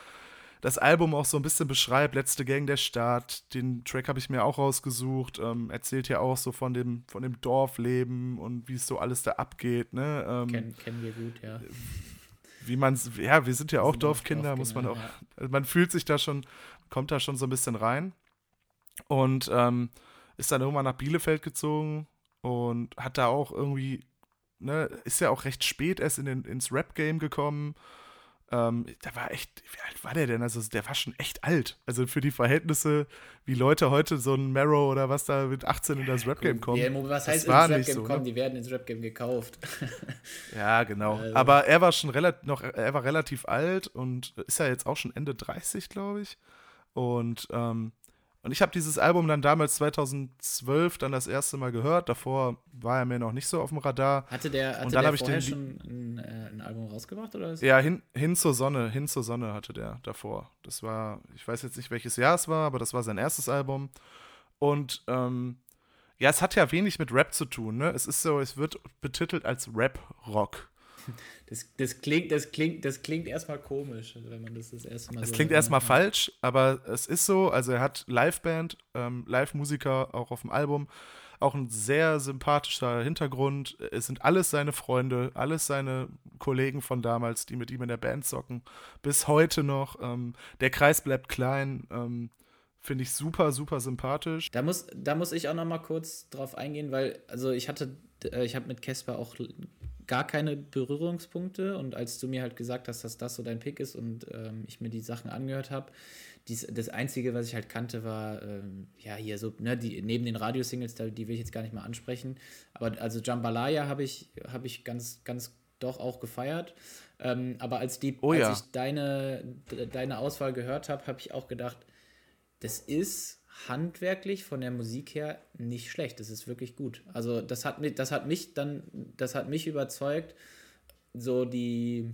das Album auch so ein bisschen beschreibt, letzte Gang der Stadt, den Track habe ich mir auch rausgesucht, ähm, erzählt ja auch so von dem, von dem Dorfleben und wie es so alles da abgeht, ne? Ähm, Ken, kennen wir gut, ja. Wie man ja, wir sind ja auch Dorfkinder, Dorfkinder, muss man auch, ja. also man fühlt sich da schon, kommt da schon so ein bisschen rein. Und ähm, ist dann irgendwann nach Bielefeld gezogen und hat da auch irgendwie, ne, ist ja auch recht spät erst in den, ins Rap-Game gekommen. Ähm, da war echt, wie alt war der denn? Also der war schon echt alt. Also für die Verhältnisse, wie Leute heute so ein Marrow oder was da mit 18 in das Rap-Game kommen. Ja, was heißt ins Rap-Game so, kommen? Ne? Die werden ins Rap-Game gekauft. ja, genau. Also. Aber er war schon relativ, noch, er war relativ alt und ist ja jetzt auch schon Ende 30, glaube ich. Und, ähm, und ich habe dieses Album dann damals 2012 dann das erste Mal gehört. Davor war er mir noch nicht so auf dem Radar. Hatte der, hatte und dann der vorher ich den, schon ein, äh, ein, Album rausgebracht? Oder Ja, hin, hin zur Sonne. Hin zur Sonne hatte der davor. Das war, ich weiß jetzt nicht, welches Jahr es war, aber das war sein erstes Album. Und ähm, ja, es hat ja wenig mit Rap zu tun. Ne? Es ist so, es wird betitelt als Rap-Rock. Das, das, klingt, das, klingt, das klingt erstmal komisch, wenn man das das erste Mal Es so klingt erstmal falsch, aber es ist so. Also, er hat Liveband, ähm, Live-Musiker auch auf dem Album. Auch ein sehr sympathischer Hintergrund. Es sind alles seine Freunde, alles seine Kollegen von damals, die mit ihm in der Band zocken. Bis heute noch. Ähm, der Kreis bleibt klein. Ähm, Finde ich super, super sympathisch. Da muss, da muss ich auch noch mal kurz drauf eingehen, weil, also ich hatte, äh, ich habe mit Casper auch gar keine Berührungspunkte und als du mir halt gesagt hast, dass das so dein Pick ist und ähm, ich mir die Sachen angehört habe, das Einzige, was ich halt kannte, war, ähm, ja, hier so, ne, die, neben den Radiosingles, die will ich jetzt gar nicht mal ansprechen, aber also Jambalaya habe ich, hab ich ganz, ganz doch auch gefeiert. Ähm, aber als, die, oh, als ja. ich deine, deine Auswahl gehört habe, habe ich auch gedacht, das ist handwerklich von der Musik her nicht schlecht. Das ist wirklich gut. Also das hat mich, das hat mich dann, das hat mich überzeugt, so die.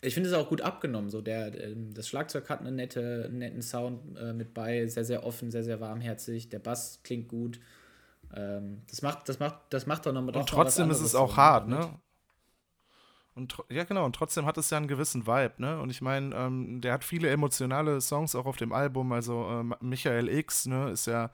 Ich finde es auch gut abgenommen. So der, ähm, das Schlagzeug hat einen nette, netten Sound äh, mit bei, sehr, sehr offen, sehr, sehr warmherzig. Der Bass klingt gut. Ähm, das macht, das macht, das macht doch nochmal. Und trotzdem ist es auch hart, ne? Und ja, genau, und trotzdem hat es ja einen gewissen Vibe, ne? Und ich meine, ähm, der hat viele emotionale Songs auch auf dem Album. Also ähm, Michael X, ne, ist ja,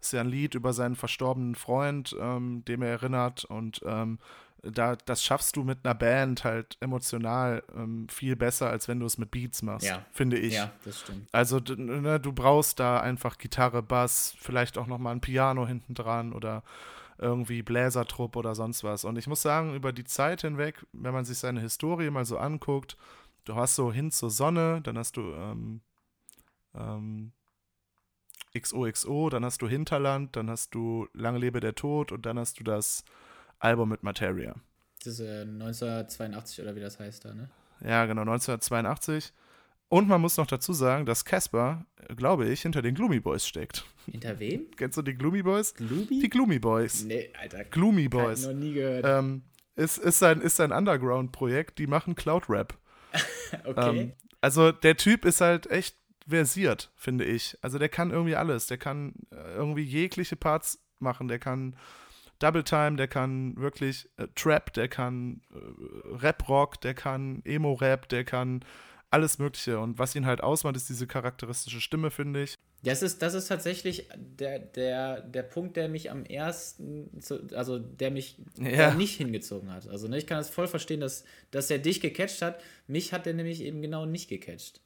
ist ja ein Lied über seinen verstorbenen Freund, ähm, dem er erinnert. Und ähm, da, das schaffst du mit einer Band halt emotional ähm, viel besser, als wenn du es mit Beats machst, ja. finde ich. Ja, das stimmt. Also ne, du brauchst da einfach Gitarre, Bass, vielleicht auch nochmal ein Piano hinten dran oder irgendwie Bläsertrupp oder sonst was. Und ich muss sagen, über die Zeit hinweg, wenn man sich seine Historie mal so anguckt, du hast so hin zur Sonne, dann hast du ähm, ähm, XOXO, dann hast du Hinterland, dann hast du Lange lebe der Tod und dann hast du das Album mit Materia. Das ist äh, 1982 oder wie das heißt da, ne? Ja, genau, 1982. Und man muss noch dazu sagen, dass Casper, glaube ich, hinter den Gloomy Boys steckt. Hinter wem? Kennst du die Gloomy Boys? Gloomy? Die Gloomy Boys. Nee, Alter. Gloomy Boys. Ich noch nie gehört. Ähm, ist, ist ein, ist ein Underground-Projekt, die machen Cloud-Rap. okay. Ähm, also der Typ ist halt echt versiert, finde ich. Also der kann irgendwie alles. Der kann äh, irgendwie jegliche Parts machen. Der kann Double Time, der kann wirklich äh, Trap, der kann äh, Rap-Rock, der kann Emo-Rap, der kann alles Mögliche. Und was ihn halt ausmacht, ist diese charakteristische Stimme, finde ich. Das ist, das ist tatsächlich der, der, der Punkt, der mich am ersten, also der mich ja. nicht hingezogen hat. Also ne, ich kann das voll verstehen, dass, dass er dich gecatcht hat. Mich hat er nämlich eben genau nicht gecatcht.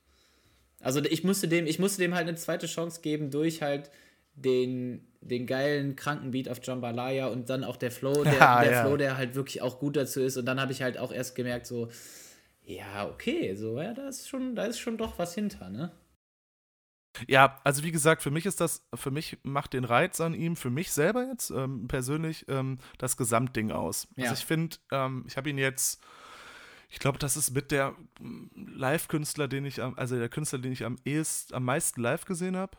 Also ich musste dem, ich musste dem halt eine zweite Chance geben durch halt den, den geilen Krankenbeat auf Jambalaya und dann auch der Flow, der, ja, der ja. Flow, der halt wirklich auch gut dazu ist. Und dann habe ich halt auch erst gemerkt, so, ja, okay, so, ja, da ist schon, da ist schon doch was hinter, ne? Ja, also wie gesagt, für mich ist das, für mich macht den Reiz an ihm, für mich selber jetzt ähm, persönlich ähm, das Gesamtding aus. Also ja. Also ich finde, ähm, ich habe ihn jetzt, ich glaube, das ist mit der mm, Live-Künstler, den ich, also der Künstler, den ich am ehesten, am meisten live gesehen habe.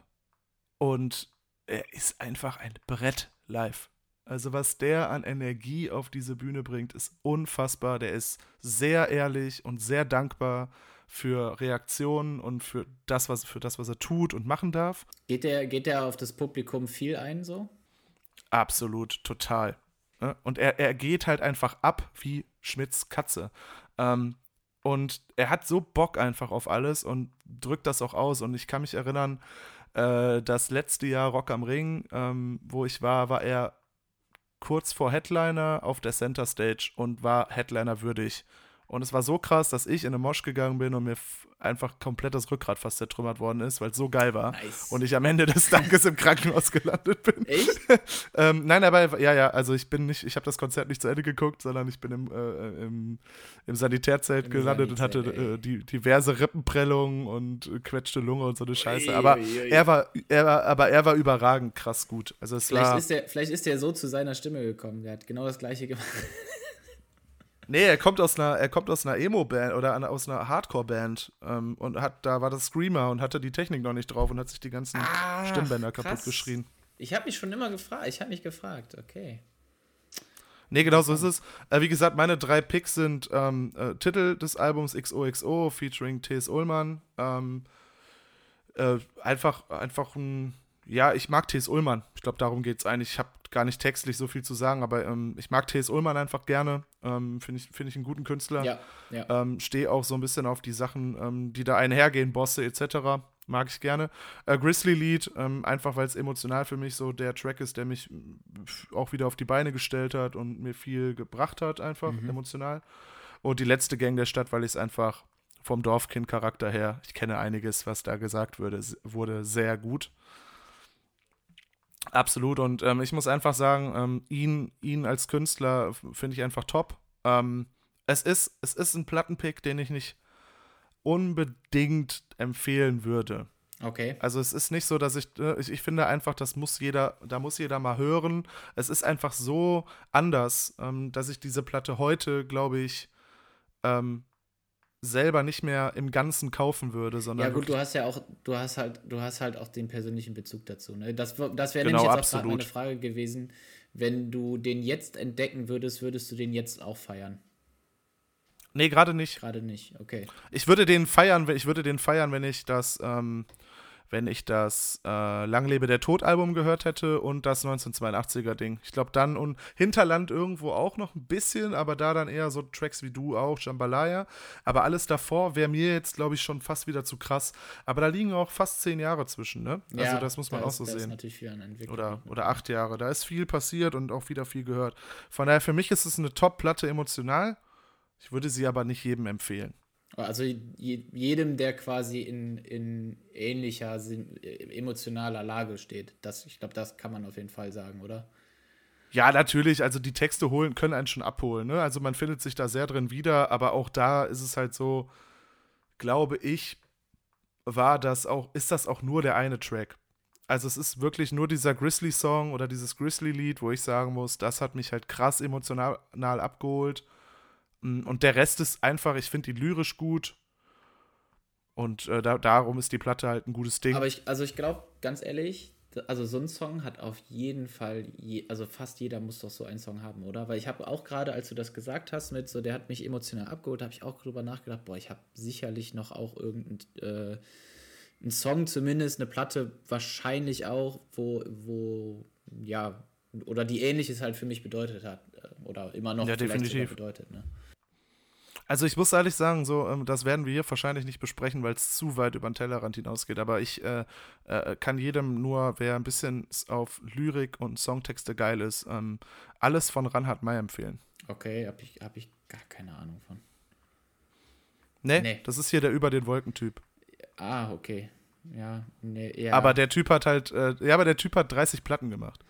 Und er ist einfach ein Brett live. Also was der an Energie auf diese Bühne bringt, ist unfassbar. Der ist sehr ehrlich und sehr dankbar für Reaktionen und für das, was, für das, was er tut und machen darf. Geht der, geht der auf das Publikum viel ein so? Absolut, total. Ne? Und er, er geht halt einfach ab wie Schmidts Katze. Ähm, und er hat so Bock einfach auf alles und drückt das auch aus. Und ich kann mich erinnern, äh, das letzte Jahr Rock am Ring, ähm, wo ich war, war er kurz vor Headliner auf der Center Stage und war Headliner würdig. Und es war so krass, dass ich in eine Mosch gegangen bin und mir einfach komplett das Rückgrat fast zertrümmert worden ist, weil es so geil war. Nice. Und ich am Ende des Tages im Krankenhaus gelandet bin. Echt? ähm, nein, aber ja, ja, also ich bin nicht, ich habe das Konzert nicht zu Ende geguckt, sondern ich bin im, äh, im, im Sanitärzelt Im gelandet Sanitär, und hatte äh, die, diverse Rippenprellungen und äh, quetschte Lunge und so eine Scheiße. aber ui, ui. er war, er war, aber er war überragend krass gut. Also es vielleicht war, ist er, vielleicht ist er so zu seiner Stimme gekommen. Der hat genau das gleiche gemacht. Nee, er kommt aus einer, er kommt aus einer Emo-Band oder aus einer Hardcore-Band ähm, und hat, da war das Screamer und hatte die Technik noch nicht drauf und hat sich die ganzen ah, Stimmbänder krass. kaputt geschrien. Ich habe mich schon immer gefragt, ich habe mich gefragt, okay. Nee, genau so ist es. Äh, wie gesagt, meine drei Picks sind ähm, äh, Titel des Albums XOXO featuring T.S. Ullmann. Ähm, äh, einfach, einfach ein, ja, ich mag T.S. Ullmann. Ich glaube, darum geht es eigentlich. Ich habe gar nicht textlich so viel zu sagen, aber ähm, ich mag T.S. Ullmann einfach gerne. Ähm, Finde ich, find ich einen guten Künstler. Ja, ja. Ähm, Stehe auch so ein bisschen auf die Sachen, ähm, die da einhergehen, Bosse etc. Mag ich gerne. Äh, Grizzly Lied, ähm, einfach weil es emotional für mich so der Track ist, der mich auch wieder auf die Beine gestellt hat und mir viel gebracht hat, einfach mhm. emotional. Und die letzte Gang der Stadt, weil ich es einfach vom Dorfkind-Charakter her, ich kenne einiges, was da gesagt wurde, wurde sehr gut. Absolut. Und ähm, ich muss einfach sagen, ähm, ihn, ihn als Künstler finde ich einfach top. Ähm, es, ist, es ist ein Plattenpick, den ich nicht unbedingt empfehlen würde. Okay. Also es ist nicht so, dass ich, äh, ich, ich finde einfach, das muss jeder, da muss jeder mal hören. Es ist einfach so anders, ähm, dass ich diese Platte heute, glaube ich, ähm, selber nicht mehr im Ganzen kaufen würde, sondern. Ja gut, du hast ja auch, du hast halt, du hast halt auch den persönlichen Bezug dazu. Ne? Das, das wäre genau, nämlich jetzt auch meine Frage gewesen. Wenn du den jetzt entdecken würdest, würdest du den jetzt auch feiern? Nee, gerade nicht. Gerade nicht, okay. Ich würde den feiern, ich würde den feiern, wenn ich das, ähm, wenn ich das äh, Lang lebe der Tod Album gehört hätte und das 1982er Ding. Ich glaube dann und Hinterland irgendwo auch noch ein bisschen, aber da dann eher so Tracks wie du auch, Jambalaya. Aber alles davor wäre mir jetzt, glaube ich, schon fast wieder zu krass. Aber da liegen auch fast zehn Jahre zwischen, ne? Also ja, das muss man da auch ist, so da sehen. Ist natürlich viel an Entwicklung. Oder, oder acht Jahre. Da ist viel passiert und auch wieder viel gehört. Von daher, für mich ist es eine Top-Platte emotional. Ich würde sie aber nicht jedem empfehlen. Also jedem, der quasi in, in ähnlicher emotionaler Lage steht. Das, ich glaube, das kann man auf jeden Fall sagen, oder? Ja, natürlich. Also die Texte holen, können einen schon abholen. Ne? Also man findet sich da sehr drin wieder, aber auch da ist es halt so, glaube ich, war das auch, ist das auch nur der eine Track. Also es ist wirklich nur dieser Grizzly-Song oder dieses Grizzly-Lied, wo ich sagen muss, das hat mich halt krass emotional abgeholt. Und der Rest ist einfach, ich finde die lyrisch gut. Und äh, da, darum ist die Platte halt ein gutes Ding. Aber ich, also ich glaube, ganz ehrlich, also so ein Song hat auf jeden Fall, je, also fast jeder muss doch so einen Song haben, oder? Weil ich habe auch gerade, als du das gesagt hast, mit so, der hat mich emotional abgeholt, habe ich auch drüber nachgedacht, boah, ich habe sicherlich noch auch irgendeinen äh, einen Song zumindest, eine Platte wahrscheinlich auch, wo, wo, ja, oder die ähnliches halt für mich bedeutet hat. Äh, oder immer noch ja, definitiv. bedeutet, ne? Also ich muss ehrlich sagen, so, ähm, das werden wir hier wahrscheinlich nicht besprechen, weil es zu weit über den Tellerrand hinausgeht. Aber ich äh, äh, kann jedem nur, wer ein bisschen auf Lyrik und Songtexte geil ist, ähm, alles von Ranhard May empfehlen. Okay, habe ich, hab ich gar keine Ahnung von. Nee, nee, das ist hier der über den Wolken-Typ. Ah, okay. Ja, nee, ja. Aber der Typ hat halt, äh, ja, aber der Typ hat 30 Platten gemacht.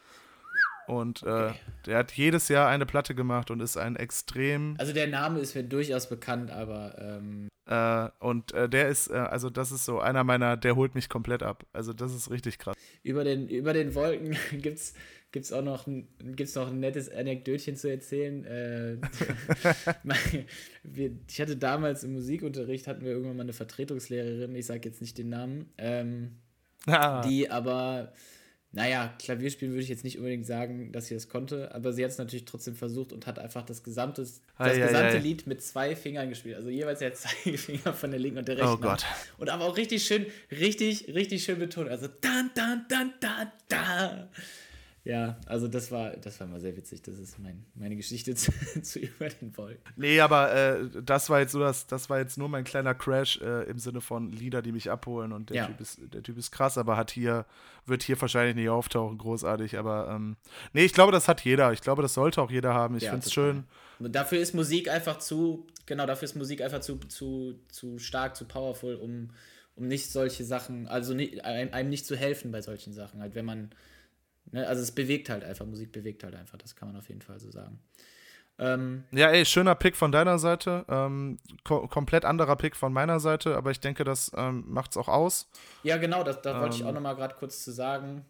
Und äh, der hat jedes Jahr eine Platte gemacht und ist ein extrem. Also der Name ist mir durchaus bekannt, aber. Ähm äh, und äh, der ist, äh, also das ist so einer meiner, der holt mich komplett ab. Also das ist richtig krass. Über den, über den Wolken gibt's gibt's auch noch ein, gibt's noch ein nettes Anekdötchen zu erzählen. Äh, ich hatte damals im Musikunterricht, hatten wir irgendwann mal eine Vertretungslehrerin, ich sage jetzt nicht den Namen, ähm, ah. die aber naja, Klavierspielen würde ich jetzt nicht unbedingt sagen, dass sie das konnte, aber sie hat es natürlich trotzdem versucht und hat einfach das gesamte, das ei, gesamte ei, ei. Lied mit zwei Fingern gespielt. Also jeweils der Zeigefinger von der linken und der rechten. Oh Gott. Und aber auch richtig schön, richtig, richtig schön betont. Also dann, dann, dann, da, da. Ja, also das war, das war mal sehr witzig. Das ist mein, meine Geschichte zu, zu über den Wolken. Nee, aber äh, das war jetzt so das, das war jetzt nur mein kleiner Crash äh, im Sinne von Lieder, die mich abholen und der, ja. typ ist, der Typ ist krass, aber hat hier, wird hier wahrscheinlich nicht auftauchen, großartig. Aber ähm, nee, ich glaube, das hat jeder. Ich glaube, das sollte auch jeder haben. Ich ja, finde es schön. Dafür ist Musik einfach zu, genau, dafür ist Musik einfach zu, zu, zu stark, zu powerful, um, um nicht solche Sachen, also nicht, einem nicht zu helfen bei solchen Sachen. Halt, wenn man Ne? Also es bewegt halt einfach, Musik bewegt halt einfach, das kann man auf jeden Fall so sagen. Ähm, ja, ey, schöner Pick von deiner Seite. Ähm, ko komplett anderer Pick von meiner Seite, aber ich denke, das ähm, macht es auch aus. Ja, genau, das, das wollte ich auch ähm. nochmal gerade kurz zu sagen.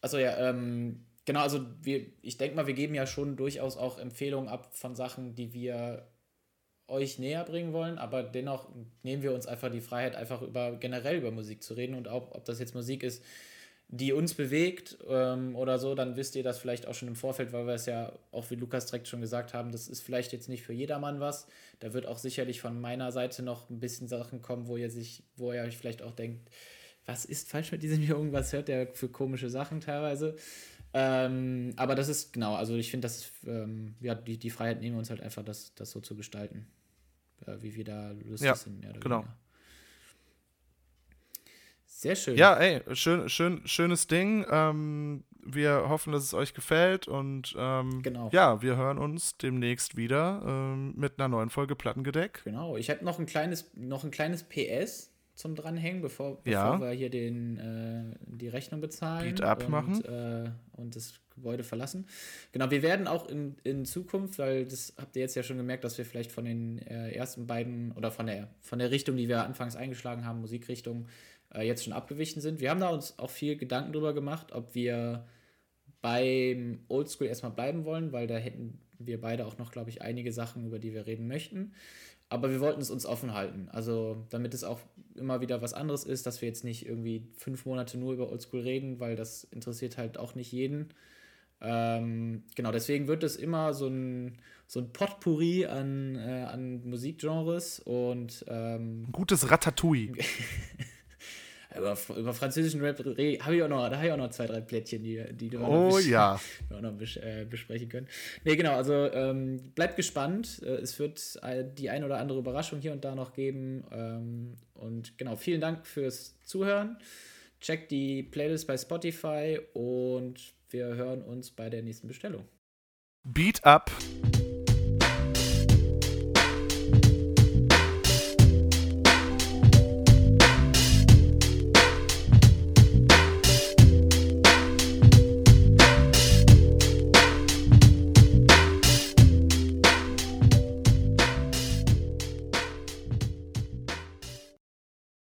Also ja, ähm, genau, also wir, ich denke mal, wir geben ja schon durchaus auch Empfehlungen ab von Sachen, die wir euch näher bringen wollen, aber dennoch nehmen wir uns einfach die Freiheit, einfach über generell über Musik zu reden und auch, ob das jetzt Musik ist, die uns bewegt ähm, oder so, dann wisst ihr das vielleicht auch schon im Vorfeld, weil wir es ja auch wie Lukas direkt schon gesagt haben, das ist vielleicht jetzt nicht für jedermann was. Da wird auch sicherlich von meiner Seite noch ein bisschen Sachen kommen, wo ihr sich, wo ihr euch vielleicht auch denkt, was ist falsch mit diesem Jungen, was hört der für komische Sachen teilweise. Ähm, aber das ist genau, also ich finde, das ähm, ja, die, die Freiheit nehmen wir uns halt einfach, das, das so zu gestalten, äh, wie wir da lustig ja, sind. Ja, genau. Weniger. Sehr schön. Ja, ey, schön, schön, schönes Ding. Ähm, wir hoffen, dass es euch gefällt und ähm, genau. ja, wir hören uns demnächst wieder ähm, mit einer neuen Folge Plattengedeck. Genau. Ich habe noch ein kleines, noch ein kleines PS zum Dranhängen, bevor, Ja. bevor wir hier den, äh, die Rechnung bezahlen Beat up und, machen. Äh, und das Gebäude verlassen. Genau, wir werden auch in, in Zukunft, weil das habt ihr jetzt ja schon gemerkt, dass wir vielleicht von den äh, ersten beiden oder von der, von der Richtung, die wir anfangs eingeschlagen haben, Musikrichtung, äh, jetzt schon abgewichen sind. Wir haben da uns auch viel Gedanken drüber gemacht, ob wir beim Oldschool erstmal bleiben wollen, weil da hätten wir beide auch noch, glaube ich, einige Sachen, über die wir reden möchten. Aber wir wollten es uns offen halten. Also, damit es auch immer wieder was anderes ist, dass wir jetzt nicht irgendwie fünf Monate nur über Oldschool reden, weil das interessiert halt auch nicht jeden. Ähm, genau, deswegen wird es immer so ein, so ein Potpourri an, äh, an Musikgenres und ähm, gutes Ratatouille. über, über französischen Rap habe ich auch noch, da habe ich auch noch zwei, drei Plättchen, die, die du auch noch Oh bes- ja. wir auch noch bes äh, besprechen können. Nee, genau, also ähm, bleibt gespannt. Äh, es wird äh, die ein oder andere Überraschung hier und da noch geben. Ähm, und genau, vielen Dank fürs Zuhören. Checkt die Playlist bei Spotify und wir hören uns bei der nächsten Bestellung. Beat up.